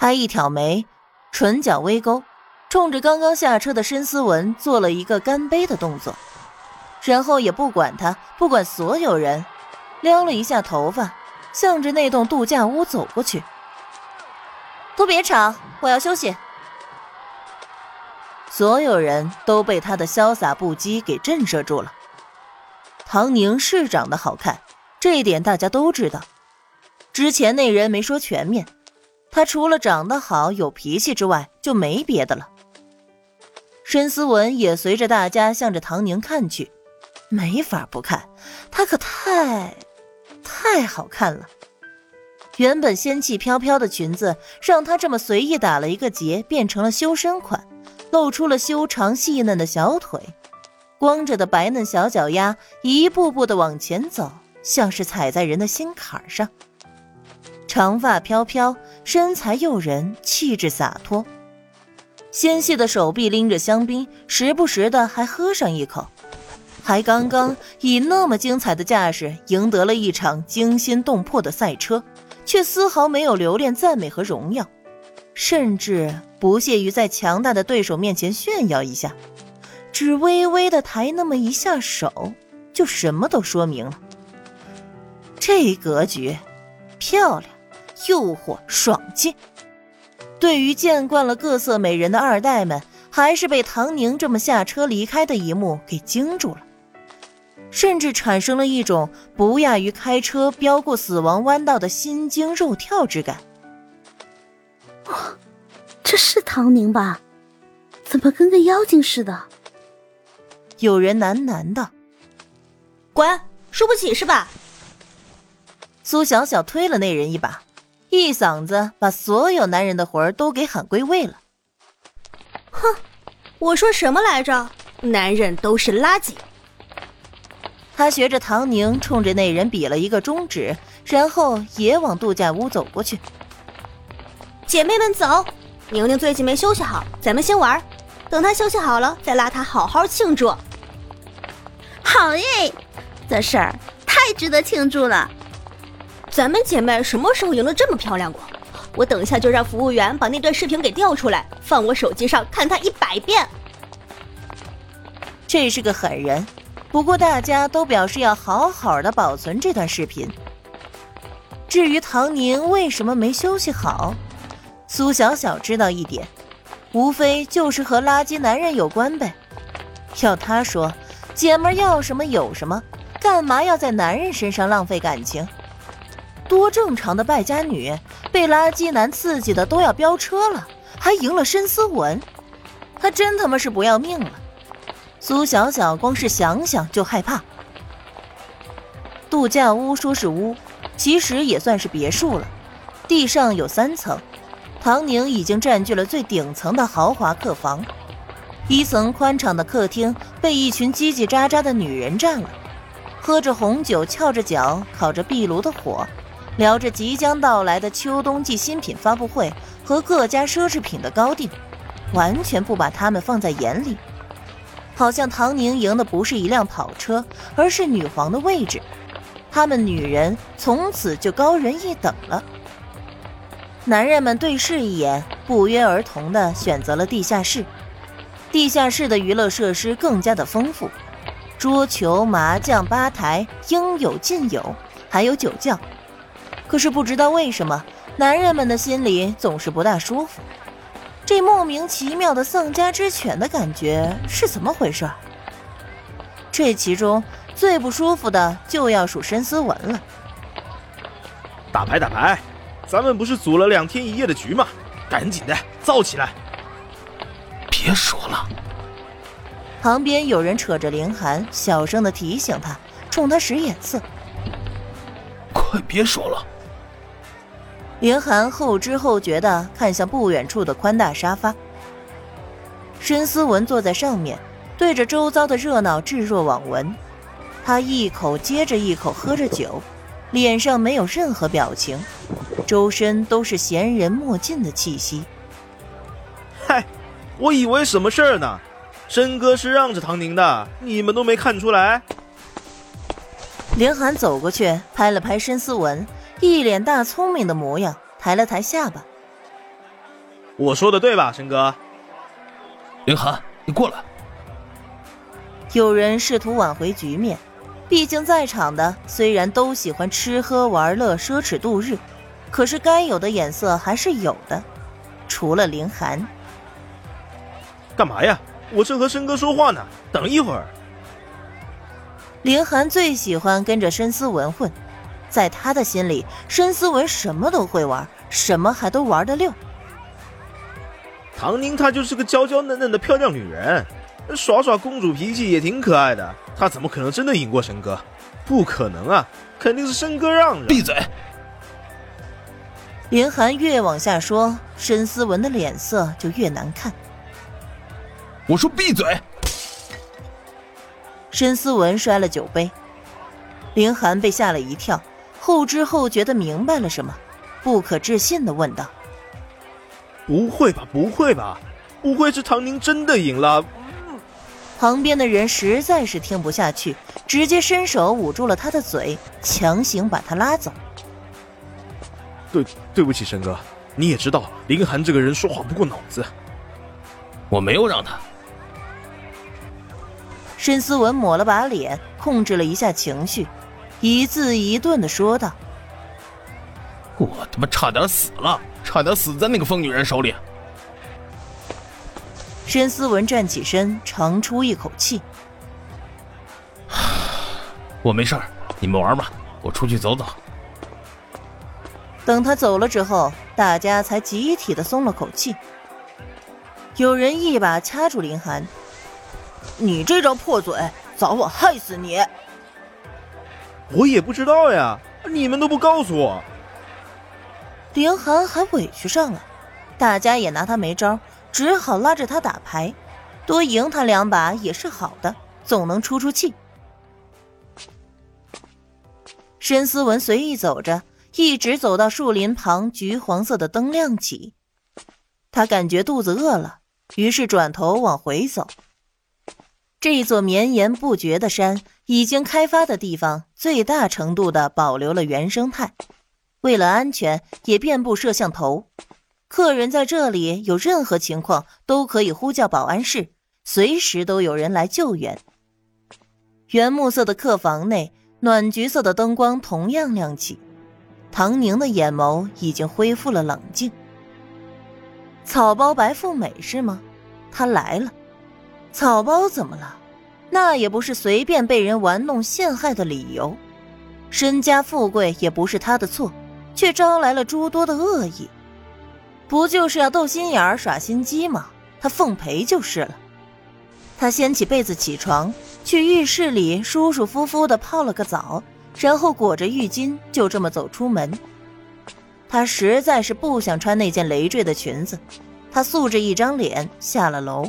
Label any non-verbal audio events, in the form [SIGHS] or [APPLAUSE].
他一挑眉，唇角微勾，冲着刚刚下车的申思文做了一个干杯的动作，然后也不管他，不管所有人，撩了一下头发，向着那栋度假屋走过去。都别吵，我要休息。所有人都被他的潇洒不羁给震慑住了。唐宁是长得好看，这一点大家都知道。之前那人没说全面。他除了长得好、有脾气之外，就没别的了。申思文也随着大家向着唐宁看去，没法不看，她可太太好看了。原本仙气飘飘的裙子，让她这么随意打了一个结，变成了修身款，露出了修长细嫩的小腿，光着的白嫩小脚丫一步步的往前走，像是踩在人的心坎上。长发飘飘，身材诱人，气质洒脱。纤细的手臂拎着香槟，时不时的还喝上一口。还刚刚以那么精彩的架势赢得了一场惊心动魄的赛车，却丝毫没有留恋赞美和荣耀，甚至不屑于在强大的对手面前炫耀一下，只微微的抬那么一下手，就什么都说明了。这格局，漂亮。诱惑爽气，对于见惯了各色美人的二代们，还是被唐宁这么下车离开的一幕给惊住了，甚至产生了一种不亚于开车飙过死亡弯道的心惊肉跳之感。哇，这是唐宁吧？怎么跟个妖精似的？有人喃喃道：“滚，输不起是吧？”苏小小推了那人一把。一嗓子把所有男人的魂儿都给喊归位了。哼，我说什么来着？男人都是垃圾。他学着唐宁，冲着那人比了一个中指，然后也往度假屋走过去。姐妹们走，宁宁最近没休息好，咱们先玩，等她休息好了再拉她好好庆祝。好耶，这事儿太值得庆祝了。咱们姐妹什么时候赢得这么漂亮过？我等一下就让服务员把那段视频给调出来，放我手机上看他一百遍。这是个狠人，不过大家都表示要好好的保存这段视频。至于唐宁为什么没休息好，苏小小知道一点，无非就是和垃圾男人有关呗。要她说，姐们要什么有什么，干嘛要在男人身上浪费感情？多正常的败家女，被垃圾男刺激的都要飙车了，还赢了申思文，她真他妈是不要命了。苏小小光是想想就害怕。度假屋说是屋，其实也算是别墅了，地上有三层，唐宁已经占据了最顶层的豪华客房，一层宽敞的客厅被一群叽叽喳喳的女人占了，喝着红酒，翘着脚，烤着壁炉的火。聊着即将到来的秋冬季新品发布会和各家奢侈品的高定，完全不把他们放在眼里，好像唐宁赢的不是一辆跑车，而是女皇的位置，他们女人从此就高人一等了。男人们对视一眼，不约而同地选择了地下室。地下室的娱乐设施更加的丰富，桌球、麻将、吧台应有尽有，还有酒窖。可是不知道为什么，男人们的心里总是不大舒服。这莫名其妙的丧家之犬的感觉是怎么回事？这其中最不舒服的就要数申思文了。打牌打牌，咱们不是组了两天一夜的局吗？赶紧的，造起来！别说了。旁边有人扯着凌寒，小声的提醒他，冲他使眼色。快别说了。凌寒后知后觉地看向不远处的宽大沙发，申思文坐在上面，对着周遭的热闹置若罔闻。他一口接着一口喝着酒，脸上没有任何表情，周身都是闲人莫近的气息。嗨，我以为什么事儿呢？申哥是让着唐宁的，你们都没看出来？林寒走过去，拍了拍申思文。一脸大聪明的模样，抬了抬下巴。我说的对吧，申哥？凌寒，你过来。有人试图挽回局面，毕竟在场的虽然都喜欢吃喝玩乐、奢侈度日，可是该有的眼色还是有的，除了凌寒。干嘛呀？我正和申哥说话呢，等一会儿。凌寒最喜欢跟着申思文混，在他的心里，申思文什么都会玩，什么还都玩得溜。唐宁她就是个娇娇嫩嫩的漂亮女人，耍耍公主脾气也挺可爱的。她怎么可能真的赢过申哥？不可能啊，肯定是申哥让着。闭嘴！林寒越往下说，申思文的脸色就越难看。我说闭嘴！申思文摔了酒杯，林寒被吓了一跳，后知后觉的明白了什么，不可置信的问道：“不会吧，不会吧，不会是唐宁真的赢了？”旁边的人实在是听不下去，直接伸手捂住了他的嘴，强行把他拉走。对，对不起，申哥，你也知道林寒这个人说话不过脑子，我没有让他。申思文抹了把脸，控制了一下情绪，一字一顿的说道：“我他妈差点死了，差点死在那个疯女人手里。”申思文站起身，长出一口气：“ [SIGHS] 我没事儿，你们玩吧，我出去走走。”等他走了之后，大家才集体的松了口气。有人一把掐住林寒。你这张破嘴，早晚害死你！我也不知道呀，你们都不告诉我。凌寒还委屈上了，大家也拿他没招，只好拉着他打牌，多赢他两把也是好的，总能出出气。申思文随意走着，一直走到树林旁，橘黄色的灯亮起，他感觉肚子饿了，于是转头往回走。这座绵延不绝的山，已经开发的地方最大程度的保留了原生态。为了安全，也遍布摄像头。客人在这里有任何情况，都可以呼叫保安室，随时都有人来救援。原木色的客房内，暖橘色的灯光同样亮起。唐宁的眼眸已经恢复了冷静。草包白富美是吗？她来了。草包怎么了？那也不是随便被人玩弄陷害的理由。身家富贵也不是他的错，却招来了诸多的恶意。不就是要斗心眼儿、耍心机吗？他奉陪就是了。他掀起被子起床，去浴室里舒舒服服的泡了个澡，然后裹着浴巾就这么走出门。他实在是不想穿那件累赘的裙子，他素着一张脸下了楼。